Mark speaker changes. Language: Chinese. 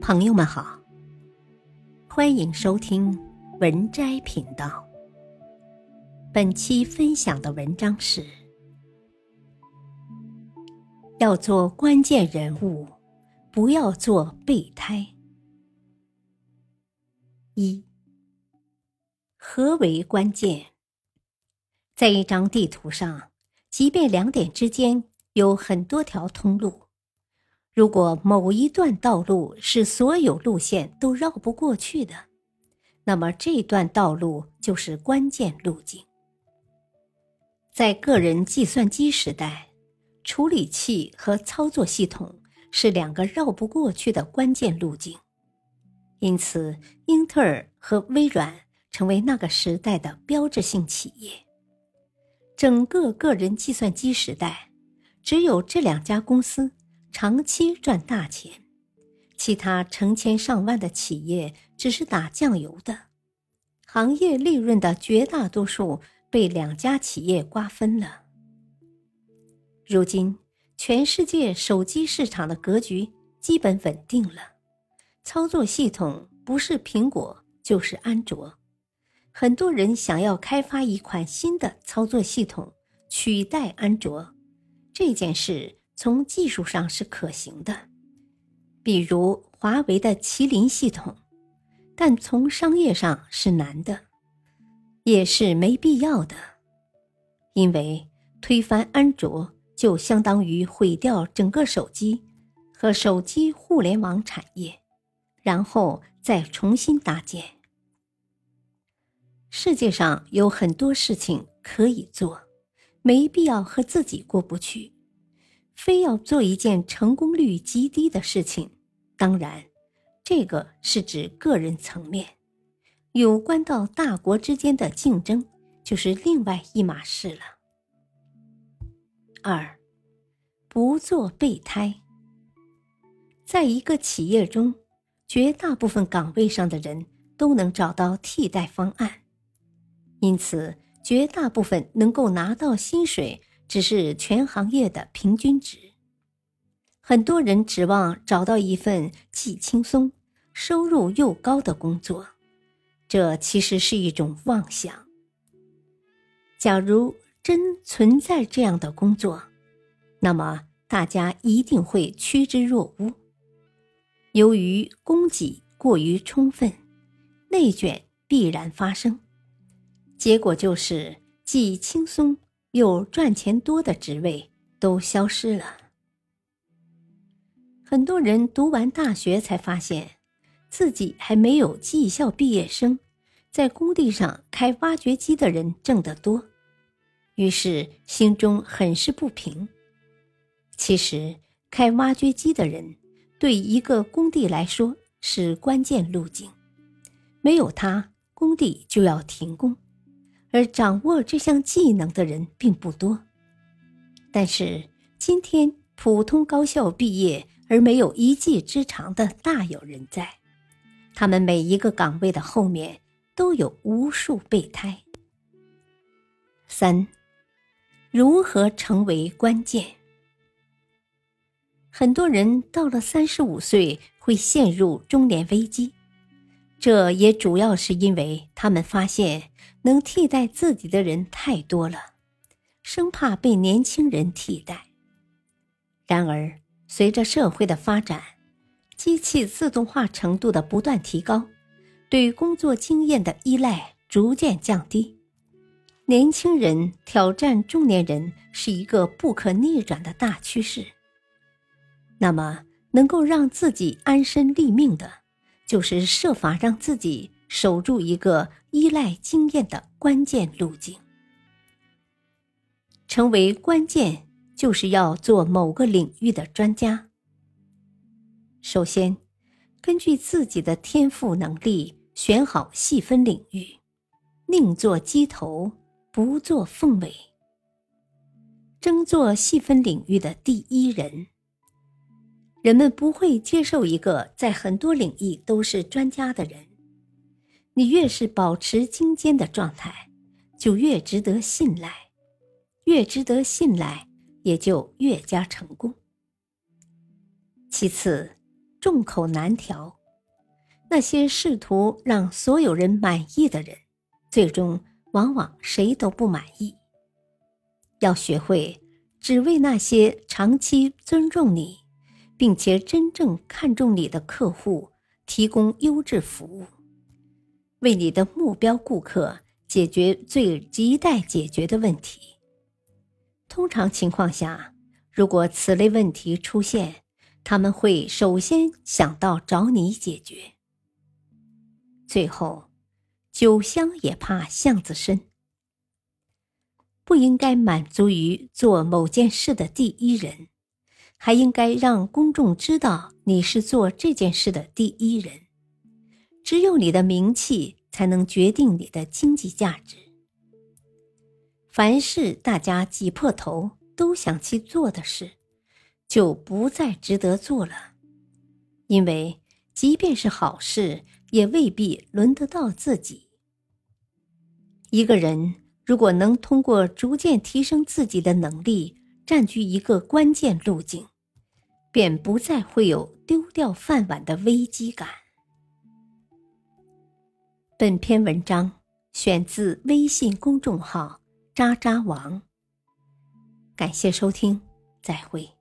Speaker 1: 朋友们好，欢迎收听文摘频道。本期分享的文章是：要做关键人物，不要做备胎。一，何为关键？在一张地图上，即便两点之间有很多条通路。如果某一段道路是所有路线都绕不过去的，那么这段道路就是关键路径。在个人计算机时代，处理器和操作系统是两个绕不过去的关键路径，因此，英特尔和微软成为那个时代的标志性企业。整个个人计算机时代，只有这两家公司。长期赚大钱，其他成千上万的企业只是打酱油的，行业利润的绝大多数被两家企业瓜分了。如今，全世界手机市场的格局基本稳定了，操作系统不是苹果就是安卓，很多人想要开发一款新的操作系统取代安卓，这件事。从技术上是可行的，比如华为的麒麟系统，但从商业上是难的，也是没必要的，因为推翻安卓就相当于毁掉整个手机和手机互联网产业，然后再重新搭建。世界上有很多事情可以做，没必要和自己过不去。非要做一件成功率极低的事情，当然，这个是指个人层面；有关到大国之间的竞争，就是另外一码事了。二，不做备胎。在一个企业中，绝大部分岗位上的人都能找到替代方案，因此，绝大部分能够拿到薪水。只是全行业的平均值。很多人指望找到一份既轻松、收入又高的工作，这其实是一种妄想。假如真存在这样的工作，那么大家一定会趋之若鹜。由于供给过于充分，内卷必然发生，结果就是既轻松。有赚钱多的职位都消失了。很多人读完大学才发现，自己还没有技校毕业生在工地上开挖掘机的人挣得多，于是心中很是不平。其实，开挖掘机的人对一个工地来说是关键路径，没有他，工地就要停工。而掌握这项技能的人并不多，但是今天普通高校毕业而没有一技之长的大有人在，他们每一个岗位的后面都有无数备胎。三，如何成为关键？很多人到了三十五岁会陷入中年危机。这也主要是因为他们发现能替代自己的人太多了，生怕被年轻人替代。然而，随着社会的发展，机器自动化程度的不断提高，对工作经验的依赖逐渐降低，年轻人挑战中年人是一个不可逆转的大趋势。那么，能够让自己安身立命的。就是设法让自己守住一个依赖经验的关键路径。成为关键，就是要做某个领域的专家。首先，根据自己的天赋能力选好细分领域，宁做鸡头，不做凤尾，争做细分领域的第一人。人们不会接受一个在很多领域都是专家的人。你越是保持精尖的状态，就越值得信赖；越值得信赖，也就越加成功。其次，众口难调。那些试图让所有人满意的人，最终往往谁都不满意。要学会只为那些长期尊重你，并且真正看重你的客户提供优质服务，为你的目标顾客解决最亟待解决的问题。通常情况下，如果此类问题出现，他们会首先想到找你解决。最后，酒香也怕巷子深。不应该满足于做某件事的第一人，还应该让公众知道你是做这件事的第一人。只有你的名气才能决定你的经济价值。凡是大家挤破头都想去做的事，就不再值得做了，因为即便是好事。也未必轮得到自己。一个人如果能通过逐渐提升自己的能力，占据一个关键路径，便不再会有丢掉饭碗的危机感。本篇文章选自微信公众号“渣渣王”，感谢收听，再会。